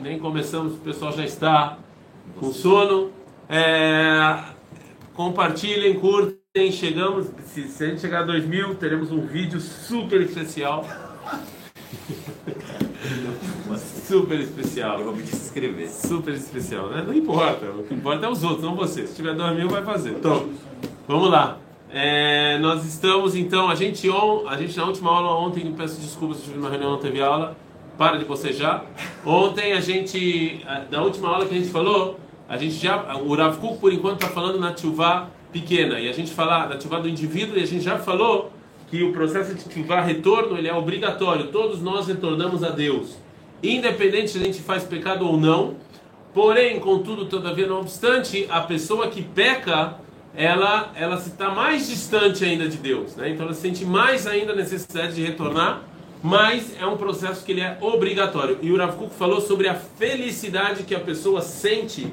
nem começamos, o pessoal já está com sono. É, compartilhem, curtem, chegamos. Se, se a gente chegar a 2 mil, teremos um vídeo super especial. super especial. Eu vou pedir se inscrever. Super especial, né? Não importa. O que importa é os outros, não você. Se tiver 2 mil, vai fazer. Então, vamos lá. É, nós estamos, então, a gente, on, a gente na última aula ontem, peço desculpas se tive uma reunião, não teve aula. Para de bocejar. Ontem a gente, na última aula que a gente falou, a gente já, o Rav Kuk, por enquanto está falando na tchuvá pequena e a gente fala na tchuvá do indivíduo e a gente já falou que o processo de tchuvá retorno ele é obrigatório. Todos nós retornamos a Deus, independente se a gente faz pecado ou não. Porém, contudo, todavia, não obstante, a pessoa que peca, ela ela se está mais distante ainda de Deus, né? Então ela sente mais ainda a necessidade de retornar mas é um processo que ele é obrigatório. E o Rav Kuk falou sobre a felicidade que a pessoa sente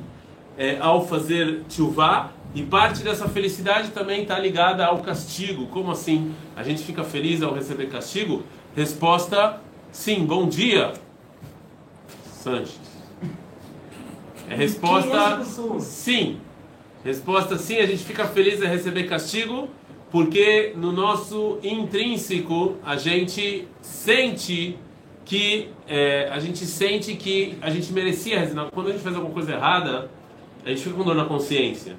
é, ao fazer tchuvá, e parte dessa felicidade também está ligada ao castigo. Como assim? A gente fica feliz ao receber castigo? Resposta: sim, bom dia, Sanches. É resposta: sim. Resposta: sim, a gente fica feliz a receber castigo porque no nosso intrínseco a gente sente que é, a gente sente que a gente merecia quando a gente faz alguma coisa errada a gente fica com dor na consciência.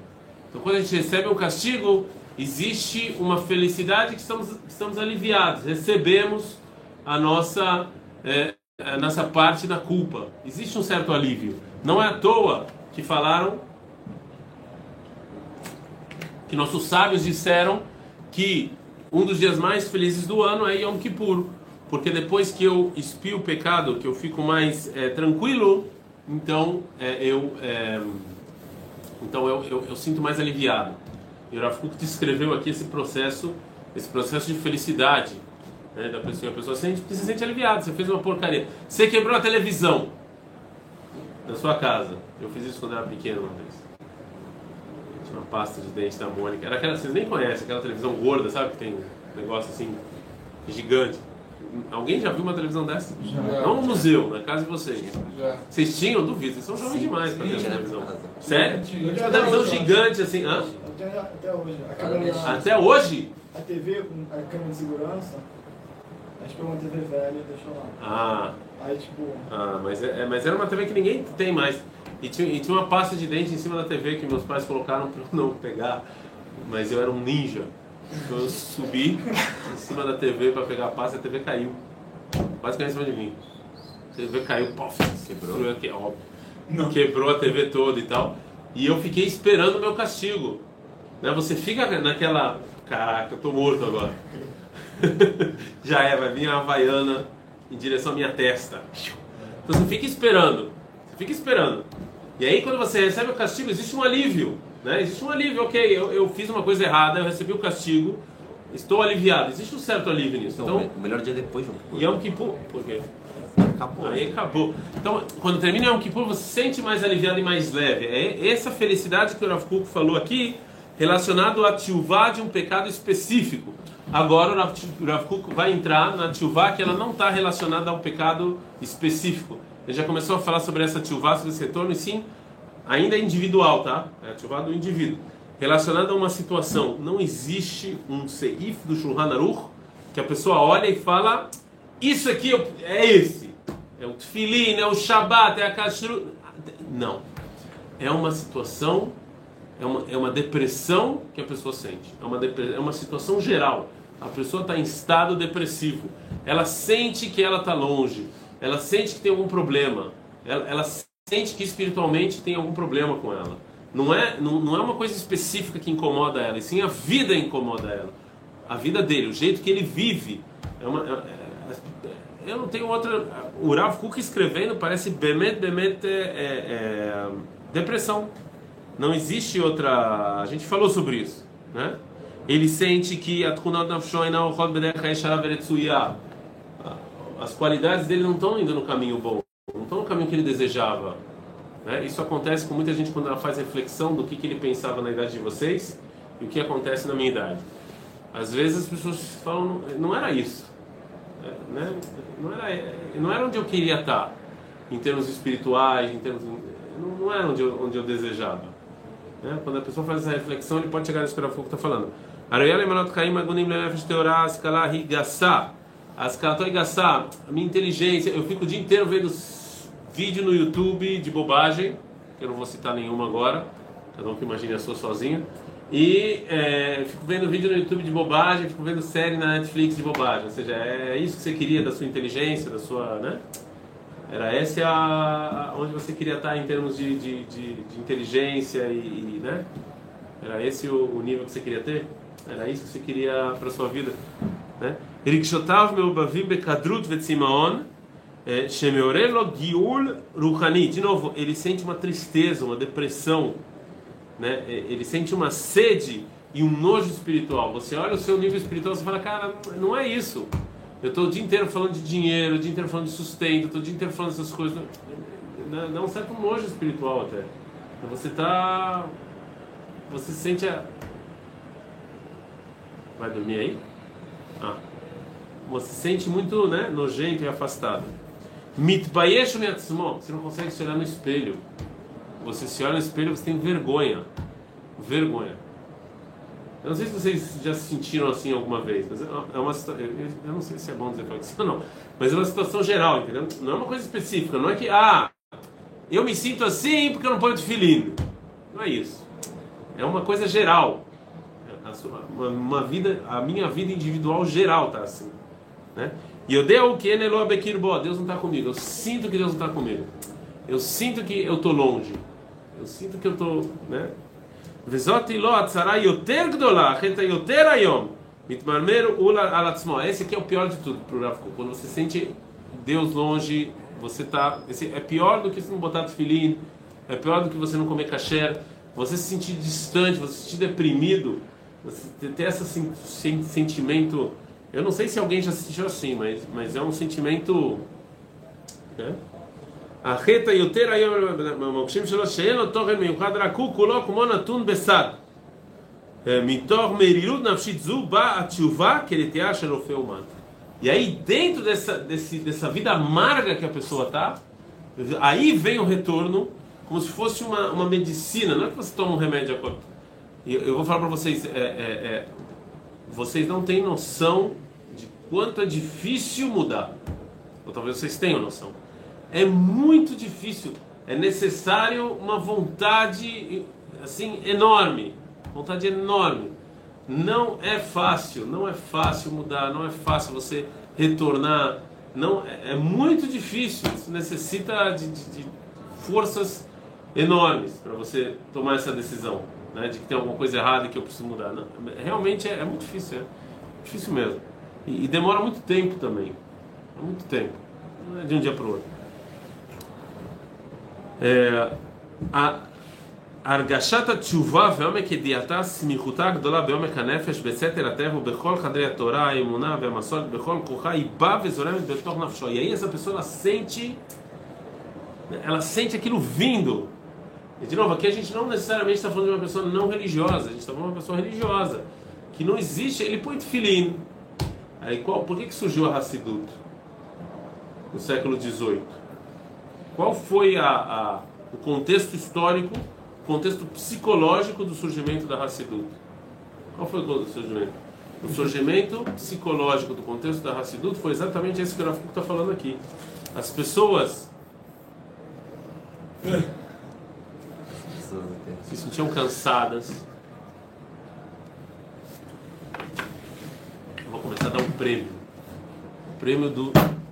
Então quando a gente recebe um castigo existe uma felicidade que estamos estamos aliviados. Recebemos a nossa é, a nossa parte da culpa. Existe um certo alívio. Não é à toa que falaram que nossos sábios disseram que um dos dias mais felizes do ano é Yom Kippur, porque depois que eu expio o pecado, que eu fico mais é, tranquilo, então é, eu é, então eu, eu, eu, sinto mais aliviado. E o Rav descreveu aqui esse processo, esse processo de felicidade né, da pessoa. A pessoa sente, se sente aliviada. Você fez uma porcaria. Você quebrou a televisão na sua casa. Eu fiz isso quando era pequeno uma vez uma pasta de dente da Mônica. Era aquela, vocês nem conhecem, aquela televisão gorda, sabe? Que tem um negócio assim, gigante. Alguém já viu uma televisão dessa? Já. Não no museu, na casa de vocês. Já. Vocês tinham? Duvido, vocês são jovens demais para ter essa televisão. Sério? Sim. Uma televisão gigante assim, hã? Até, até hoje. A câmera, Até hoje? a TV com a câmera de segurança, a gente pegou uma TV velha e deixou lá. Ah, Aí, tipo, ah mas, é, é- mas era uma TV que ninguém tem mais. E tinha, e tinha uma pasta de dente em cima da TV que meus pais colocaram para eu não pegar. Mas eu era um ninja. Então eu subi em cima da TV para pegar a pasta e a TV caiu. Quase caiu em cima de mim. A TV caiu, pof, quebrou. Aqui, óbvio. Quebrou a TV toda e tal. E eu fiquei esperando o meu castigo. Né? Você fica naquela. Caraca, eu tô morto agora. Já é, vai vir a Havaiana em direção à minha testa. Então você fica esperando. Você fica esperando. E aí quando você recebe o castigo, existe um alívio. Né? Existe um alívio, ok, eu, eu fiz uma coisa errada, eu recebi o castigo, estou aliviado. Existe um certo alívio nisso. Então, Então, o melhor dia depois, João. Yom Kippur, por quê? Acabou. Aí acabou. Então, quando termina Yom Kippur, você se sente mais aliviado e mais leve. É essa felicidade que o Rav Kuk falou aqui, relacionado à tchuvá de um pecado específico. Agora o Rav- o Rav Kuk vai entrar na tchuvá que ela não está relacionada a um pecado específico. Ele já começou a falar sobre essa tchuvá, sobre esse retorno, e sim, ainda é individual, tá? É a tchuvá do indivíduo. Relacionada a uma situação. Não existe um seif do Shulchan Aruch que a pessoa olha e fala isso aqui é- esse. É o tefilim, é o shabat, é a kashrut. Não. É uma situação, é uma, é uma depressão que a pessoa sente. É uma, é uma situação geral. A pessoa está em estado depressivo. Ela sente que ela está longe. Ela sente que tem algum problema. Ela, ela sente que espiritualmente tem algum problema com ela. Não é, não, não é uma coisa específica que incomoda ela, e sim a vida incomoda ela. A vida dele, o jeito que ele vive. É uma, é- é- eu não tenho outra. O Rav Kuk escrevendo parece Bemet, Bemet é, é- é depressão. Não existe outra. A gente falou sobre isso, né? Ele sente que a Tkunat Nafshon Ainah Ochot Veretzuyah. As qualidades dele não estão indo no caminho bom, não estão no caminho que ele desejava. Né? Isso acontece com muita gente quando ela faz reflexão do que, que ele pensava na idade de vocês e o que acontece na minha idade. Às vezes as pessoas falam, não era isso. Né? não, era, não era onde eu queria estar. em termos espirituais, em termos não, era onde eu, onde eu desejava. Né? Quando a pessoa faz essa reflexão, ele pode chegar nesse que o está falando. Aroyale Manot Kaim Agunim Lenefesh Teorá Skala Higassá. Askalato Higassá, a minha inteligência, eu fico o dia inteiro vendo vídeo no YouTube de bobagem, que eu não vou citar nenhuma agora, cada um que imagine a sua sozinho. E é, fico vendo vídeo no YouTube de bobagem, fico vendo série na Netflix de bobagem. Ou seja, é isso que você queria da sua inteligência, da sua. Né? Era essa a, onde você queria estar em termos de, de, de, de inteligência e, e, né? Era esse o, o, nível que você queria ter? Era isso que você queria para sua vida, né? Rikshotav meubavim bekadrut vetzimaon é, shemeorelo giul ruhani. De novo, ele sente uma tristeza, uma depressão, né? É, ele sente uma sede e um nojo espiritual. Você olha o seu nível espiritual e fala, cara, não é isso. Eu estou o dia inteiro falando de dinheiro, o dia inteiro falando de sustento, estou o dia inteiro falando dessas coisas. Dá um certo nojo espiritual até. Você está. Você sente a. Vai dormir aí? Ah. Você se sente muito né, nojento e afastado. Mitbayesh Você não consegue se olhar no espelho. Você se olha no espelho você tem vergonha. Vergonha. Eu não sei se vocês já se sentiram assim alguma vez, mas é uma situação. Eu não sei se é bom dizer isso ou não, mas é uma situação geral, entendeu? Não é uma coisa específica, não é que, ah, eu me sinto assim porque eu não ponho filhinho. Não é isso. É uma coisa geral. Uma, uma vida, a minha vida individual geral tá assim. Né? E eu deu o que ele Deus não está comigo. Eu sinto que Deus não está comigo. Eu sinto que eu estou longe. Eu sinto que eu estou. Né? Esse aqui é o pior de tudo pro Rav Quando você sente Deus longe, você tá. Esse é pior do que você não botar filhinho, é pior do que você não comer kasher, você se sentir distante, você se sentir deprimido, você ter esse sentimento eu não sei se alguém já se sentiu assim, mas, mas é um sentimento, né? החטא יותר היום במוקשים שלו שאין לו תוכן מיוחד רק הוא כולו כמו נתון בסד. מתוך מרירות נפשית זו באה התשובה כנטייה של רופא אומן. E aí, dentro dessa, desse, dessa vida amarga que a pessoa está, aí vem o retorno, como se fosse uma, uma medicina, não é que você toma um remédio agora. Eu, eu vou falar para vocês, é, é, é, vocês não têm noção de quanto é difícil mudar. Ou talvez vocês tenham noção é muito difícil. É necessário uma vontade assim enorme, vontade enorme. Não é fácil, não é fácil mudar, não é fácil você retornar. Não é, é muito difícil. Isso necessita de, de, de forças enormes para você tomar essa decisão, né, de que tem alguma coisa errada e que eu preciso mudar. Não, realmente é, é, muito difícil, é difícil mesmo. E, e demora muito tempo também, é muito tempo. Não é de um dia para o outro. הרגשת התשובה ועומק ידיעתה, סמיכותה הגדולה בעומק הנפש, בסתר הטבע ובכל חדרי התורה, האמונה והמסורת, בכל כוחה, היא באה וזורמת בתוך נפשו. E aí essa pessoa ela sente, ela sente aquilo vindo. e de novo, aqui a gente não necessariamente está falando de uma pessoa não religiosa, a gente está falando de uma pessoa religiosa, que não existe, ele põe tefilim. Aí qual, por que, que surgiu a Hassidut no século XVIII? Qual foi a, a, o contexto histórico, o contexto psicológico do surgimento da Hassidut? Qual foi o surgimento? O surgimento psicológico do contexto da Hassidut foi exatamente esse que o Rafa está falando aqui. As pessoas se sentiam cansadas. Eu vou começar a dar um prêmio. O prêmio do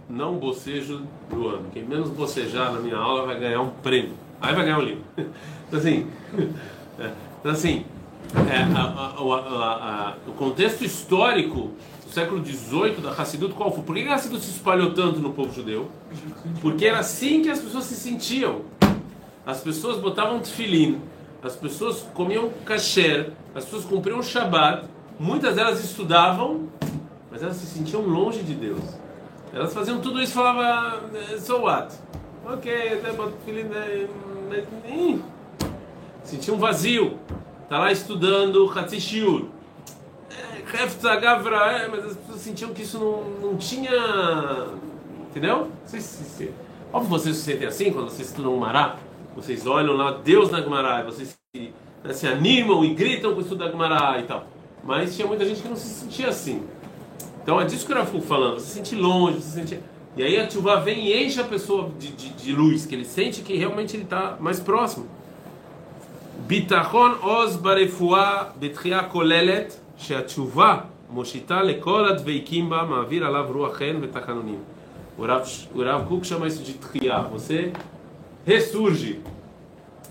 não bocejo do ano. Quem menos bocejar na minha aula vai ganhar um prêmio. Aí vai ganhar um livro. Então assim, é, então, assim é, a, a, a, o contexto histórico do século XVIII da Hassidut qual foi? Por que a Hassidut se espalhou tanto no povo judeu? Porque era assim que as pessoas se sentiam. As pessoas botavam tefilim, as pessoas comiam kasher, as pessoas cumpriam o Shabbat, muitas delas estudavam, mas elas se sentiam longe de Deus. Elas faziam tudo isso e falavam, so what? Ok, até boto mas sentia um vazio. Está lá estudando Hatzishiur. Hefta Gavra, mas as pessoas sentiam que isso não, não tinha. Entendeu? Não sei se, Óbvio vocês se sentem assim quando vocês estudam Gumará. Vocês olham lá Deus na Gemara, vocês se, né, se animam e gritam com o estudo da Gemara e tal. Mas tinha muita gente que não se sentia assim. Então é disso que eu era falando, você se sente longe, você se sente... E aí a chuva vem e enche a pessoa de, de, de, luz, que ele sente que realmente ele está mais próximo. Bitachon oz barefua betria kolelet sheatshuva moshita lekol adveikim ba ma'avir alav ruachen vetachanunim. O Rav Kuk chama isso de tria. Você ressurge.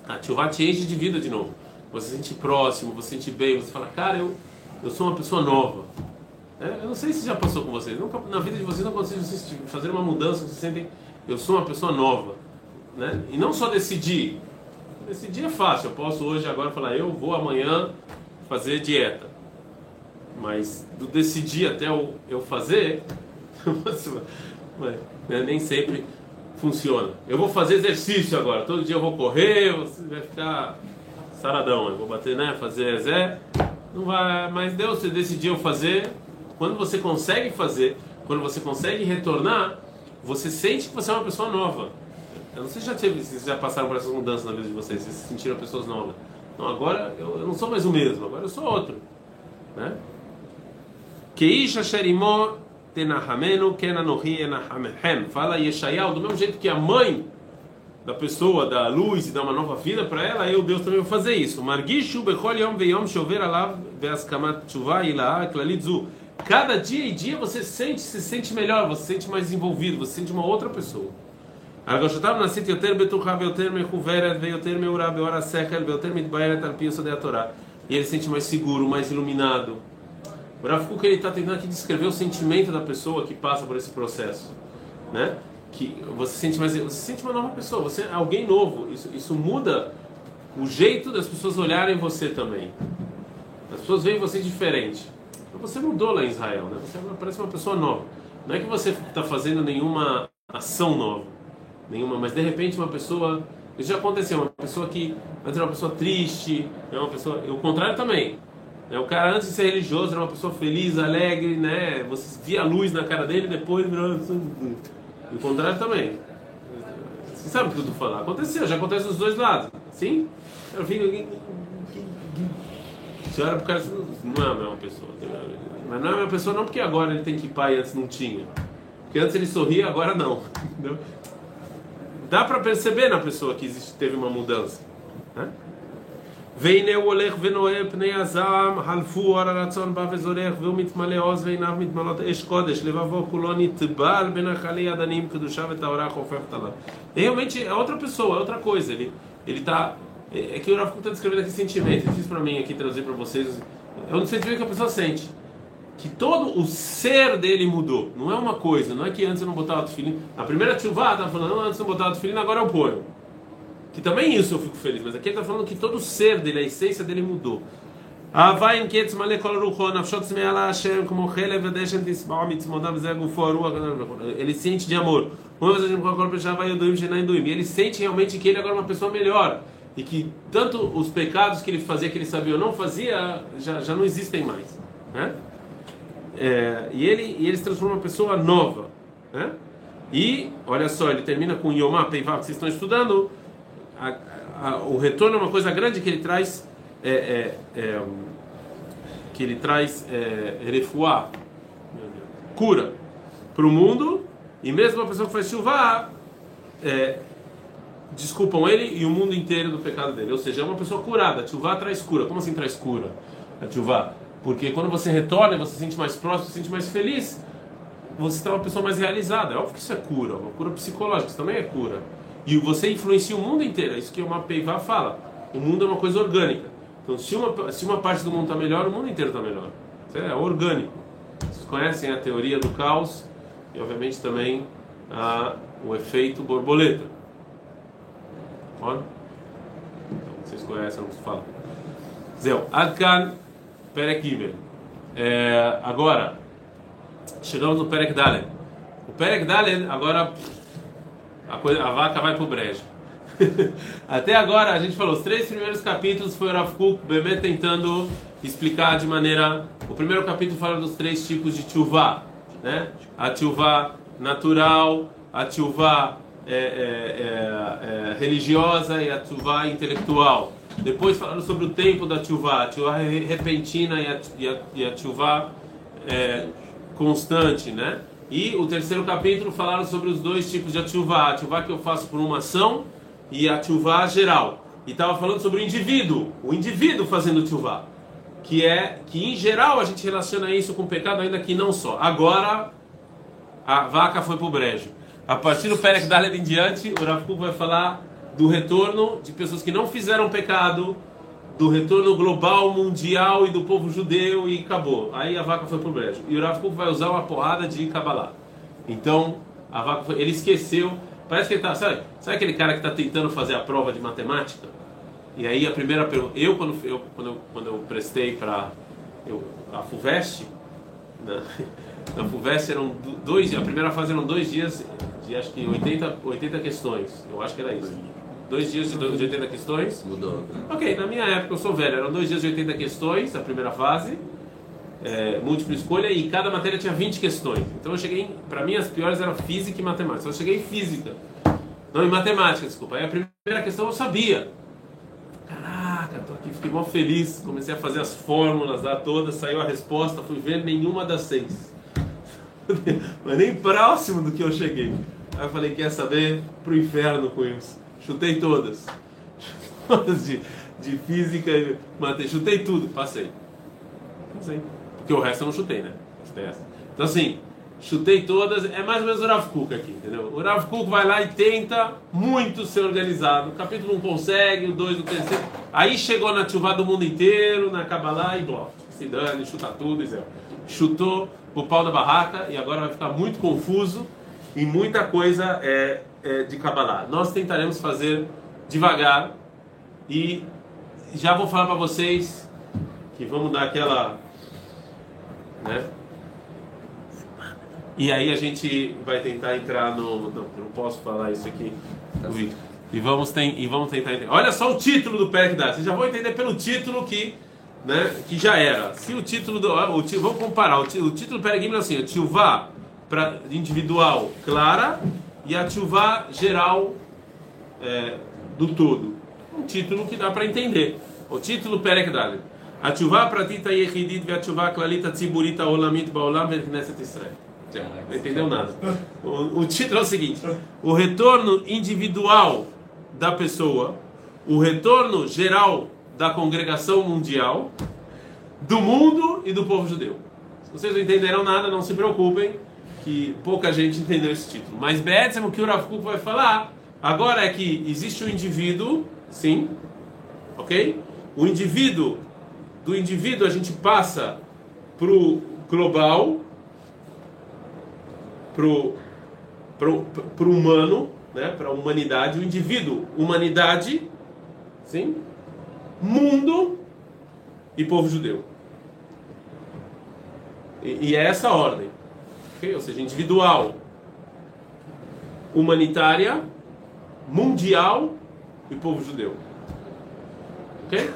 A tchuvá te enche de vida de novo. Você se sente próximo, você se sente bem. Você fala, cara, eu, eu sou uma pessoa nova. É, eu não sei se já passou com vocês. Nunca, na vida de vocês não aconteceu vocês fazer uma mudança. Vocês sentem, eu sou uma pessoa nova. Né? E não só decidir. Decidir é fácil. Eu posso hoje, agora, falar, eu vou amanhã fazer dieta. Mas do decidir até eu, eu fazer, né, nem sempre funciona. Eu vou fazer exercício agora, todo dia eu vou correr, você vai ficar saradão, eu vou bater, né, fazer Zé, não vai, mas Deus, você decidiu fazer, quando você consegue fazer, quando você consegue retornar, você sente que você é uma pessoa nova. Eu não sei se já se já passaram por essas mudanças na vida de vocês, se sentiram pessoas novas. Não, agora eu, eu não sou mais o mesmo, agora eu sou outro, né? Keisha Sherimó Tenahamenu Kenanohi Enahamehem. Fala Yeshayahu, do mesmo jeito que a mãe da pessoa dá luz e dá uma nova vida para ela, eu, Deus, também vou fazer isso. Margishu Bechol Yom Veyom Shover Alav Veaskamat Tshuva Ilaha Klalitzu. Cada dia e dia você sente, se sente melhor, você se sente mais envolvido, você se sente uma outra pessoa. הרגשותיו נעשית יותר בטוחה ויותר מחוברת ויותר מאורה באור השכל ויותר מתבהרת על פי יסודי התורה. E ele se sente mais seguro, mais iluminado. O Rav Kuk ele está tentando aqui descrever o sentimento da pessoa que passa por esse processo, né? Que você sente mais, você sente uma nova pessoa, você é alguém novo. Isso, isso muda o jeito das pessoas olharem você também. As pessoas veem você diferente. Então você mudou lá em Israel, né? Você parece uma pessoa nova. Não é que você está fazendo nenhuma ação nova, nenhuma, mas de repente uma pessoa isso já aconteceu, uma pessoa que antes era uma pessoa triste, é uma pessoa, o contrário também. Né? O cara antes de ser religioso era uma pessoa feliz, alegre, né? Você via a luz na cara dele, depois virou. O contrário também. Você sabe o que eu tô falando? Aconteceu, já acontece dos dois lados. Sim? Eu fico. Você olha pro cara não é a mesma pessoa. Mas não é a mesma pessoa não porque agora ele tem que ir pai e antes não tinha. Porque antes ele sorria, agora não. Dá para perceber na pessoa que existe, teve uma mudança. Né? והנה הוא הולך ונוהה פני הזעם, חלפו אור הרצון בא וזורח, והוא מתמלא עוז ועיניו מתמלאות אש קודש, לבבו כולו נטבל בנחלי אדנים, קדושה וטהרה חופפת עליו. Realmente é outra pessoa, é outra coisa. Ele, ele tá. É, é que o Rafa está descrevendo aqui sentimento, eu fiz para mim aqui traduzir para vocês. É um sentimento que a pessoa sente. Que todo o ser dele mudou. Não é uma coisa, não é que antes eu não botava o filhinho. Na primeira chuva, estava falando, não, antes eu não botava o filhinho, agora eu ponho. Que também isso eu fico feliz, mas aqui ele está falando que todo o ser dele, a essência dele mudou. Vai em que male kol rucho, nafshot smeala Hashem, como chelev vedeshem tisbao mitzmodav ze gufo Ele sente de amor. Ele sente realmente que ele agora é uma pessoa melhor. E que tanto os pecados que ele fazia, que ele sabia ou não fazia, já, já não existem mais. Né? É, e, ele, e ele se transforma uma pessoa nova. Né? E, olha só, ele termina com Yomá Peivav, que vocês estão estudando a, a, o retorno é uma coisa grande que ele traz, é, é, é, que ele traz é, refuá, cura para o mundo, e mesmo a pessoa que faz chuva, é, desculpam ele e o mundo inteiro do pecado dele. Ou seja, é uma pessoa curada. Chuva traz cura. Como assim traz cura? Chuva? Porque quando você retorna, você se sente mais próximo, se sente mais feliz, você está uma pessoa mais realizada. É óbvio que isso é cura, uma cura psicológica, isso também é cura. E você influencia o mundo inteiro. É isso que o Mapeivá fala. O mundo é uma coisa orgânica. Então, se uma, se uma parte do mundo está melhor, o mundo inteiro está melhor. Isso é orgânico. Vocês conhecem a teoria do caos e, obviamente, também a, o efeito borboleta. Olha. Então, vocês conhecem, não se fala. Zéu. Adkan Perek é, Agora, chegamos no Perek Dalen. O Perek Dalen, agora a, coisa, a vaca vai pro brejo. Até agora a gente falou, os três primeiros capítulos foi o Rav Kuk tentando explicar de maneira. O primeiro capítulo fala dos três tipos de tchuvá, né? A tchuvá natural, a tchuvá é, é, é, é, religiosa e a tshuva intelectual. Depois falaram sobre o tempo da tshuva, a tshuva repentina e a, e a, e a é, constante, né? E o terceiro capítulo falaram sobre os dois tipos de tshuva, a tshuva que eu faço por uma ação e a tshuva geral. E estava falando sobre o indivíduo, o indivíduo fazendo tshuva, que é que em geral a gente relaciona isso com pecado, ainda que não só. Agora a vaca foi para o brejo. A partir do Perek Dalet em diante, o Kuk vai falar do retorno de pessoas que não fizeram pecado, do retorno global, mundial e do povo judeu e acabou. Aí a vaca foi pro brejo. E o Rav Kuk vai usar uma porrada de Kabbalah. Então, a vaca foi, ele esqueceu. Parece que ele tá, sabe, sabe aquele cara que está tentando fazer a prova de matemática? E aí a primeira pergunta, eu quando eu quando eu, quando eu prestei para a Fuvest, né? na FUVEST eram dois, a primeira fase eram dois dias de acho que 80, 80 questões. Eu acho que era isso. Dois dias de 80 questões. Mudou. Ok, na minha época eu sou velho, eram dois dias de 80 questões, a primeira fase, é, múltipla escolha, e cada matéria tinha 20 questões. Então eu cheguei, para mim as piores eram física e matemática. Eu cheguei em física. Não, em matemática, desculpa. Aí a primeira questão eu sabia. Caraca, tô aqui, fiquei mó feliz. Comecei a fazer as fórmulas lá todas, saiu a resposta, fui ver nenhuma das seis. Mas nem próximo do que eu cheguei. Aí eu falei, quer saber? Pro inferno com isso. Chutei todas. Todas de, de física matemática. Chutei tudo, passei. Passei. Porque o resto eu não chutei, né? Chutei essa. Então assim, chutei todas, é mais ou menos o Rav Kuk aqui, entendeu? O Rav Kuk vai lá e tenta muito ser organizado. O capítulo 1 consegue, o 2, o terceiro. Aí chegou na chuva do mundo inteiro, na Kabbalah e blá. Se dane, chuta tudo zero. Chutou o pau da barraca e agora vai ficar muito confuso e muita coisa é, é de Kabbalah. Nós tentaremos fazer devagar e já vou falar para vocês que vamos dar aquela, né? E aí a gente vai tentar entrar no, não, não posso falar isso aqui, E vamos, tem, e vamos tentar entender. Olha só o título do Perk Vocês já vão entender pelo título que né, que já era. Se o título do. O, vamos comparar. O, o título Peregim é assim: Tchuvá para individual clara e a Tchuvá geral é, do todo. Um título que dá para entender. O título Perek Dalet. A Tchuvá pratita yechidit ve a Tchuvá klalita tziburita olamit baolam ve knesset Israel. Não entendeu nada. O, o título é o seguinte: o retorno individual da pessoa, o retorno geral da congregação mundial, do mundo e do povo judeu. Se vocês não entenderam nada, não se preocupem, que pouca gente entendeu esse título. Mas Betzem, o que o Rav Kuk vai falar agora é que existe o um indivíduo, sim, ok? O indivíduo, do indivíduo a gente passa para o global, para o humano, né, para a humanidade, o indivíduo, humanidade, sim, mundo e povo judeu. E, e é essa a ordem. Okay? Ou seja, individual, humanitária, mundial e povo judeu. Ok?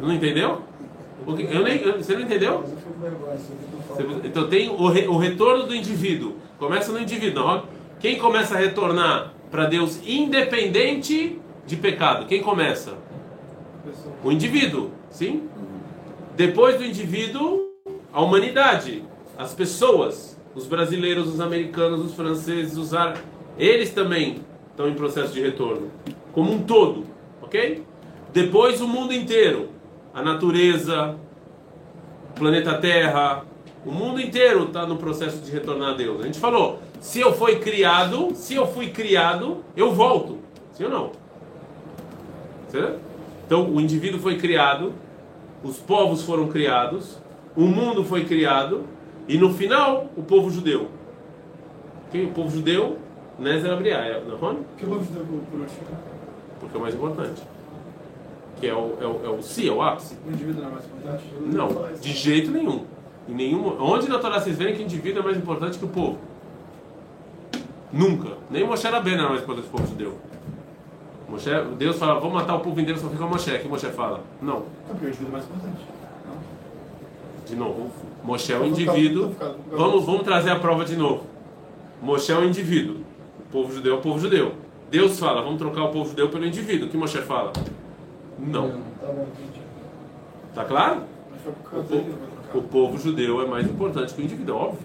Não entendeu? Eu nem, você não entendeu? Então tem o, re, o retorno do indivíduo. Começa no indivíduo. Não. Quem começa a retornar para Deus independente de pecado? Quem começa? O indivíduo, sim? Depois do indivíduo, a humanidade, as pessoas, os brasileiros, os americanos, os franceses, os árabes, eles também estão em processo de retorno, como um todo, ok? Depois o mundo inteiro, a natureza, o planeta Terra, o mundo inteiro está no processo de retornar a Deus. A gente falou, se eu fui criado, se eu fui criado, eu volto. Sim ou não? Certo? Então, o indivíduo foi criado, os povos foram criados, o mundo foi criado, e no final, o povo judeu. Okay? O povo judeu, Nezer Abriah, não é? que o povo judeu por último? Porque é o mais importante. Que é o, é o, é o si, é o ápice. O indivíduo não é mais importante? Não, de jeito nenhum. Em nenhum. Onde na Torá vocês verem que o indivíduo é mais importante que o povo? Nunca. Nem Moshe Rabbeinu era mais importante que o povo judeu. Moshe, Deus fala, vou matar o povo inteiro, só fica o Moshe. O que Moshe fala? Não. Porque o indivíduo é mais importante. De novo, Moshe é o indivíduo. Vamos, vamos trazer a prova de novo. Moshe é o indivíduo. O povo judeu é o povo judeu. Deus fala, vamos trocar o povo judeu pelo indivíduo. O que Moshe fala? Não. Tá. Tá claro? O, causa po- dele que vai trocar. o povo judeu é mais importante que o indivíduo, óbvio.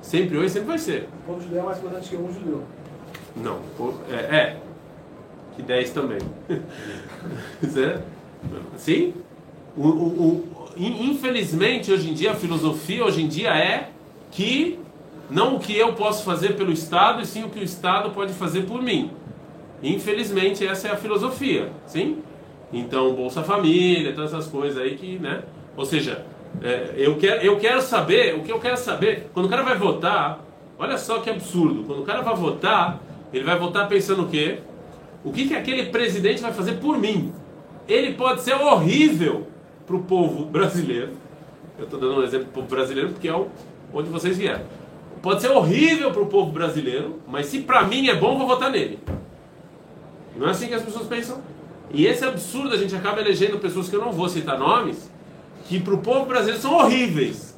Sempre hoje, sempre vai ser. O povo judeu é mais importante que um judeu. Não, é, é. que 10 também. Certo? Sim? O, o, o- in- infelizmente, hoje em dia, a filosofia hoje em dia é que não o que eu posso fazer pelo Estado, e sim o que o Estado pode fazer por mim. Infelizmente, essa é a filosofia, sim? Então, Bolsa Família, todas essas coisas aí que, né? Ou seja, é, eu, quero, eu quero saber, o que eu quero saber, quando o cara vai votar, olha só que absurdo, quando o cara vai votar, ele vai votar pensando o quê? O que, que aquele presidente vai fazer por mim? Ele pode ser horrível para o povo brasileiro. Eu estou dando um exemplo do povo brasileiro porque é o- onde vocês vieram. Pode ser horrível para o povo brasileiro, mas se para mim é bom, vou votar nele. Não é assim que as pessoas pensam? E esse absurdo, a gente acaba elegendo pessoas que eu não vou citar nomes, que para o povo brasileiro são horríveis.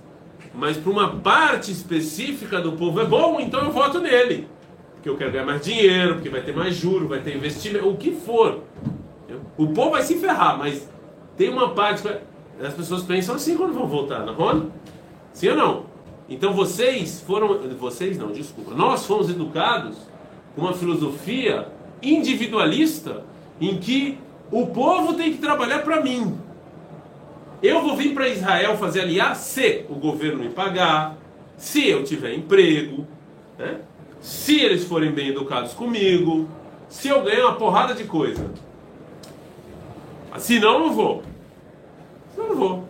Mas para uma parte específica do povo é bom, então eu voto nele. Porque eu quero ganhar mais dinheiro, porque vai ter mais juro, vai ter investimento, o que for. O povo vai se ferrar, mas tem uma parte as pessoas pensam assim quando vão votar, não é? Sim ou não? Então vocês foram, vocês não, desculpa, nós fomos educados com uma filosofia individualista em que o povo tem que trabalhar para mim. Eu vou vir para Israel fazer aliar se o governo me pagar, se eu tiver emprego, né? se eles forem bem educados comigo, se eu ganhar uma porrada de coisa. Se não, eu não vou. Se não, não vou.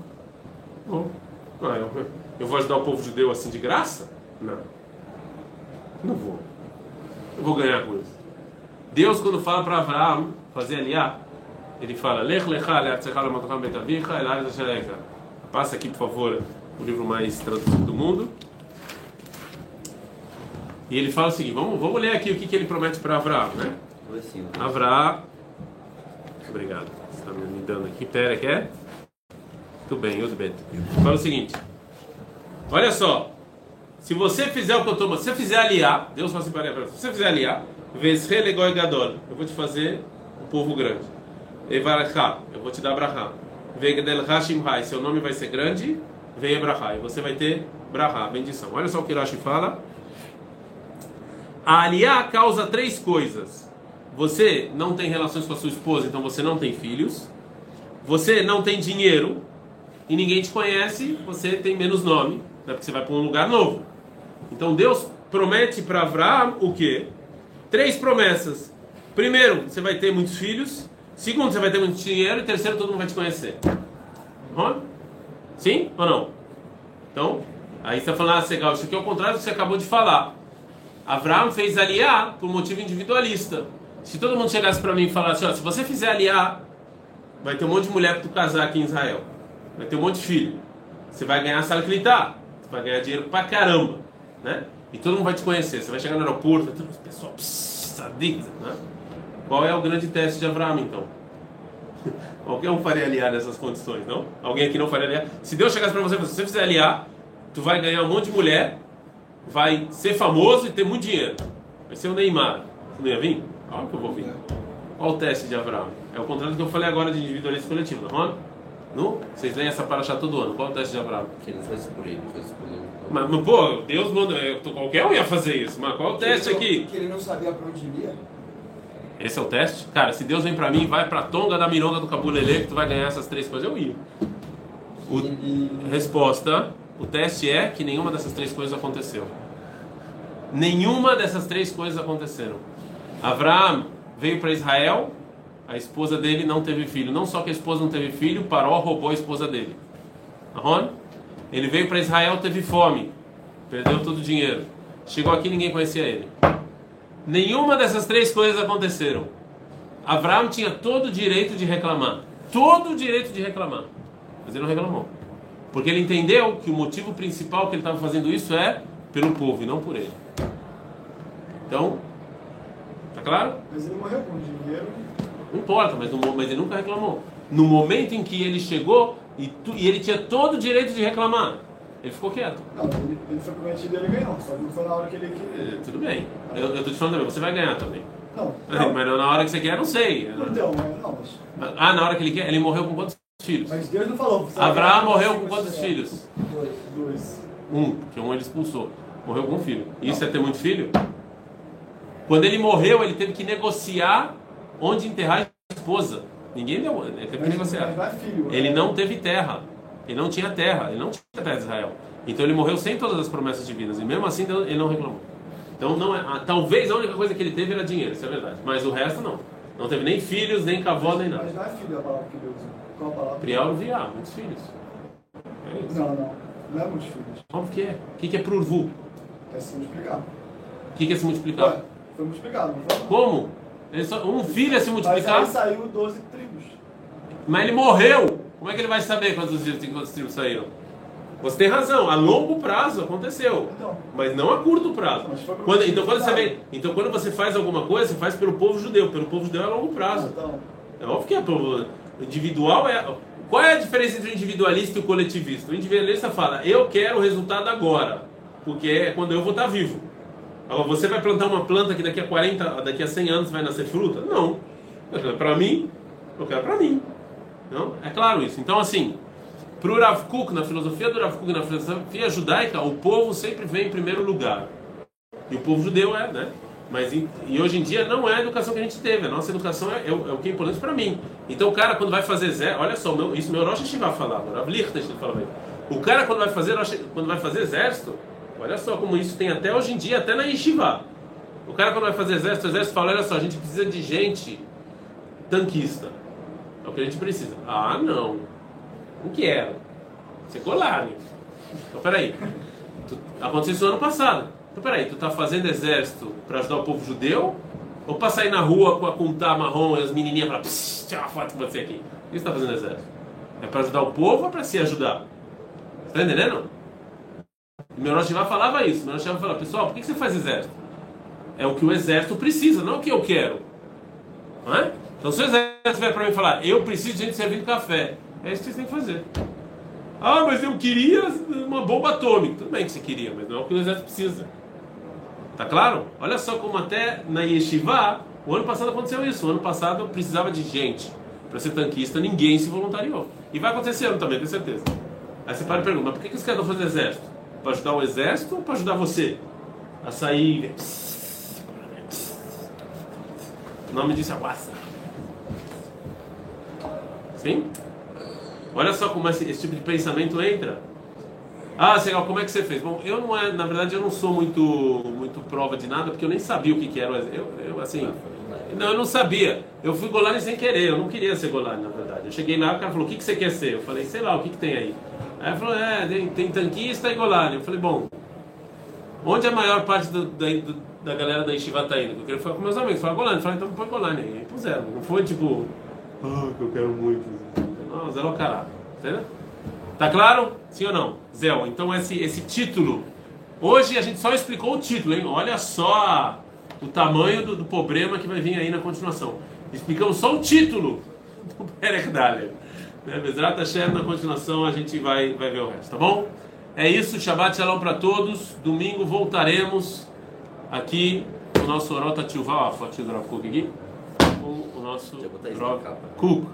Não. Ah, eu, eu vou ajudar o povo judeu assim de graça? Não. Não vou. Eu vou ganhar com isso. Deus, quando fala para Abraão fazer aliar, ele fala: Lech lecha le'atzecha lemotacham bet avicha el haaretz asher erecha." Passa aqui, por favor, o livro mais traduzido do mundo. E ele fala o seguinte: vamos, vamos ler aqui o que, que ele promete para Abraão, né? Abraão. Obrigado. Está me dando aqui. Pera, quer? Muito bem, Yudbet. Fala o seguinte: Olha só. Se você fizer o que eu estou se você fizer aliar, Deus fala assim para Abraão: se você fizer aliar, eu vou te fazer um povo grande. Evarachá, eu vou te dar brahá. Vegdel hashimhai, seu nome vai ser grande. Venha brahá, e você vai ter brahá, bendição. Olha só o que Rashi fala. A aliá causa três coisas. Você não tem relações com a sua esposa, então você não tem filhos. Você não tem dinheiro e ninguém te conhece, você tem menos nome, né, porque você vai para um lugar novo. Então Deus promete para Abraão o quê? Três promessas. Primeiro, você vai ter muitos filhos. Segundo, você vai ter muito dinheiro. E terceiro, todo mundo vai te conhecer. Uhum. Sim ou não? Então, aí você está falando, ah, legal, isso aqui é o contrário do que você acabou de falar. Abraão fez aliar por motivo individualista. Se todo mundo chegasse para mim e falasse, ó, se você fizer aliar, vai ter um monte de mulher para tu casar aqui em Israel. Vai ter um monte de filho. Você vai ganhar salcritar. Você vai ganhar dinheiro pra caramba, né? E todo mundo vai te conhecer. Você vai chegar no aeroporto, ter um pessoal, sadico, né? Qual é o grande teste de Abraão, então? Qualquer um faria aliar nessas condições, não? Alguém aqui não faria aliar? Se Deus chegasse para você e falasse, se você fizer aliar, tu vai ganhar um monte de mulher, vai ser famoso e ter muito dinheiro. Vai ser o Neymar. Você não ia vir? Claro que eu vou vir. Qual o teste de Abraão? É o contrário do que eu falei agora de individualismo coletivo, não é? Não? Vocês leem essa paraxá todo ano. Qual o teste de Abraão? Que não foi escolhido, foi escolhido. Mas, mas, pô, Deus manda. eu tô- Qualquer um ia fazer isso. Mas qual é o teste aqui? Que ele não sabia pra onde ia. Esse é o teste? Cara, se Deus vem pra mim, vai pra Tonga da Mironga do Cabulelê, que tu vai ganhar essas três coisas, eu ia. O- Resposta: o teste é que nenhuma dessas três coisas aconteceu. Nenhuma dessas três coisas aconteceram. Abraão veio para Israel, a esposa dele não teve filho. Não só que a esposa não teve filho, Paró roubou a esposa dele. Ahon? Ele veio para Israel, teve fome, perdeu todo o dinheiro. Chegou aqui ninguém conhecia ele. Nenhuma dessas três coisas aconteceram. Abraão tinha todo o direito de reclamar. Todo o direito de reclamar. Mas ele não reclamou. Porque ele entendeu que o motivo principal que ele estava fazendo isso é pelo povo e não por ele. Então, claro? mas ele morreu com dinheiro. Não importa, mas, mas ele nunca reclamou. No momento em que ele chegou, e, tu- e ele tinha todo o direito de reclamar. Ele ficou quieto. Não, ele, ele foi prometido e ele ganhou. Só que não foi na hora que ele queria. É, tudo bem. Eu, eu tô te falando também, você vai ganhar também. Não, Mas não. não na hora que você quer, não sei. Então, mas não, mas, Ah, na hora que ele quer, ele morreu com quantos filhos? mas Deus não falou. Abraão morreu com quantos filhos. Dois. Dois. Um, porque um ele expulsou. Morreu com um filho. Isso é ter muito filho? Quando ele morreu, ele teve que negociar onde enterrar a esposa. Ninguém deu. Ele teve que negociar. é filho. Ele né? não teve terra. Ele não tinha terra. Ele não tinha terra de Israel. Então ele morreu sem todas as promessas divinas. E mesmo assim ele não reclamou. Então não é, talvez a única coisa que ele teve era dinheiro, isso é verdade. Mas o resto não. Não teve nem filhos, nem cavó, nem nada. Mas não é filho a palavra que Deus usa. Qual a palavra? Prial via muitos filhos. É isso. Não, não. Não é muitos filhos. Óbvio que é. O que é prurvu? É se multiplicar. O que que é se multiplicar? Ué, foi multiplicado? Como? Só- um filho é se Mas multiplicar? aí saiu 12 tribos. Mas ele morreu. Como é que ele vai saber quantos quantos tribos saíram? Você tem razão, a longo prazo aconteceu. Então. Mas não a curto prazo. Mas Quando- então, quando você vem, então quando você faz alguma coisa, você faz pelo povo judeu. Pelo povo judeu é a longo prazo. Então, É óbvio que é pelo individual é. Qual é a diferença entre o individualista e o coletivista? O individualista fala, eu quero o resultado agora, porque é quando eu vou estar vivo. Você vai plantar uma planta que daqui a 40, daqui a 100 anos vai nascer fruta? Não. Para mim, eu quero para mim. Não? É claro isso. Então, assim, para o Rav Kuk, na filosofia do Rav Kuk, na filosofia judaica, o povo sempre vem em primeiro lugar. E o povo judeu é, né? Mas e hoje em dia não é a educação que a gente teve. A nossa educação é, é o, é o que é importante para mim. Então o cara quando vai fazer zero, olha só, meu, isso meu Rosh Hashiva falava, Rav Lichtenstein falava. O cara quando vai fazer quando vai fazer exército, olha só como isso tem até hoje em dia, até na Yeshiva. O cara quando vai fazer exército, o exército fala, olha só, a gente precisa de gente tanquista. É o que a gente precisa. Ah, não. Não quero. Você colar, Então peraí. Tu- Aconteceu isso no ano passado. Então peraí, tu tá fazendo exército para ajudar o povo judeu? Ou pra sair na rua com a contar marrom e as menininhas pra "Psst, tirar uma foto com você aqui? O que você tá fazendo exército? É para ajudar o povo ou para se ajudar? Tá entendendo? Meu Roshivá falava isso. Meu Roshivá falava, pessoal, por que você faz exército? É o que o exército precisa, não o que eu quero. Não é? Então se o exército vier para mim falar, eu preciso de gente servindo café, é isso que vocês têm que fazer. Ah, mas eu queria uma bomba atômica. Tudo bem que você queria, mas não é o que o exército precisa. Tá claro? Olha só como até na Yeshiva, o ano passado aconteceu isso. O ano passado precisava de gente para ser tanquista, ninguém se voluntariou. E vai acontecer ano também, tenho certeza. Aí você para e pergunta, mas por que que os caras estão fazendo exército? Para ajudar o exército ou para ajudar você? A sair. O nome disso é Wassa. Sim? Olha só como esse, esse tipo de pensamento entra. Ah, legal, como é que você fez? Bom, eu não é, na verdade eu não sou muito muito prova de nada, porque eu nem sabia o que, que era. Eu, eu, assim, não, eu não sabia. Eu fui Golani sem querer, eu não queria ser Golani, na verdade. Eu cheguei lá, o cara falou, o que, que você quer ser? Eu falei, sei lá, o que, que tem aí? Aí ele falou, é, tem, tanquista e Golani. Eu falei, bom, onde a maior parte do- da, do- da galera da Yeshiva tá indo? Eu queria falar com meus amigos, falar Golani. Eu falei, então põe Golani. Aí puseram. Não foi tipo, ah, que eu quero muito. Não, Zé Locará. Entendeu? Tá claro? Sim ou não? Zé, então esse, esse título. Hoje a gente só explicou o título, hein? Olha só o tamanho do, do problema que vai vir aí na continuação. Explicamos só o título do Perek Daler. Né? Bezerra Hashem, na continuação a gente vai, vai ver o resto, tá bom? É isso, Shabbat Shalom para todos. Domingo voltaremos aqui no nosso Orota Tchuvá, a fotinho do Rav Kuk aqui, com o nosso Rav. Kuk.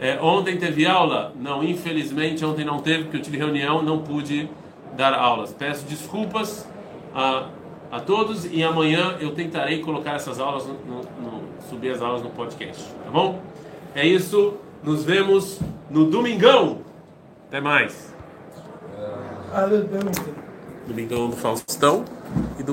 É, ontem teve aula? Não, infelizmente ontem não teve, porque eu tive reunião, não pude dar aulas. Peço desculpas a, a todos e amanhã eu tentarei colocar essas aulas, no, no- no- subir as aulas no podcast, tá bom? É isso, nos vemos no domingão. Até mais. Domingão do Faustão e do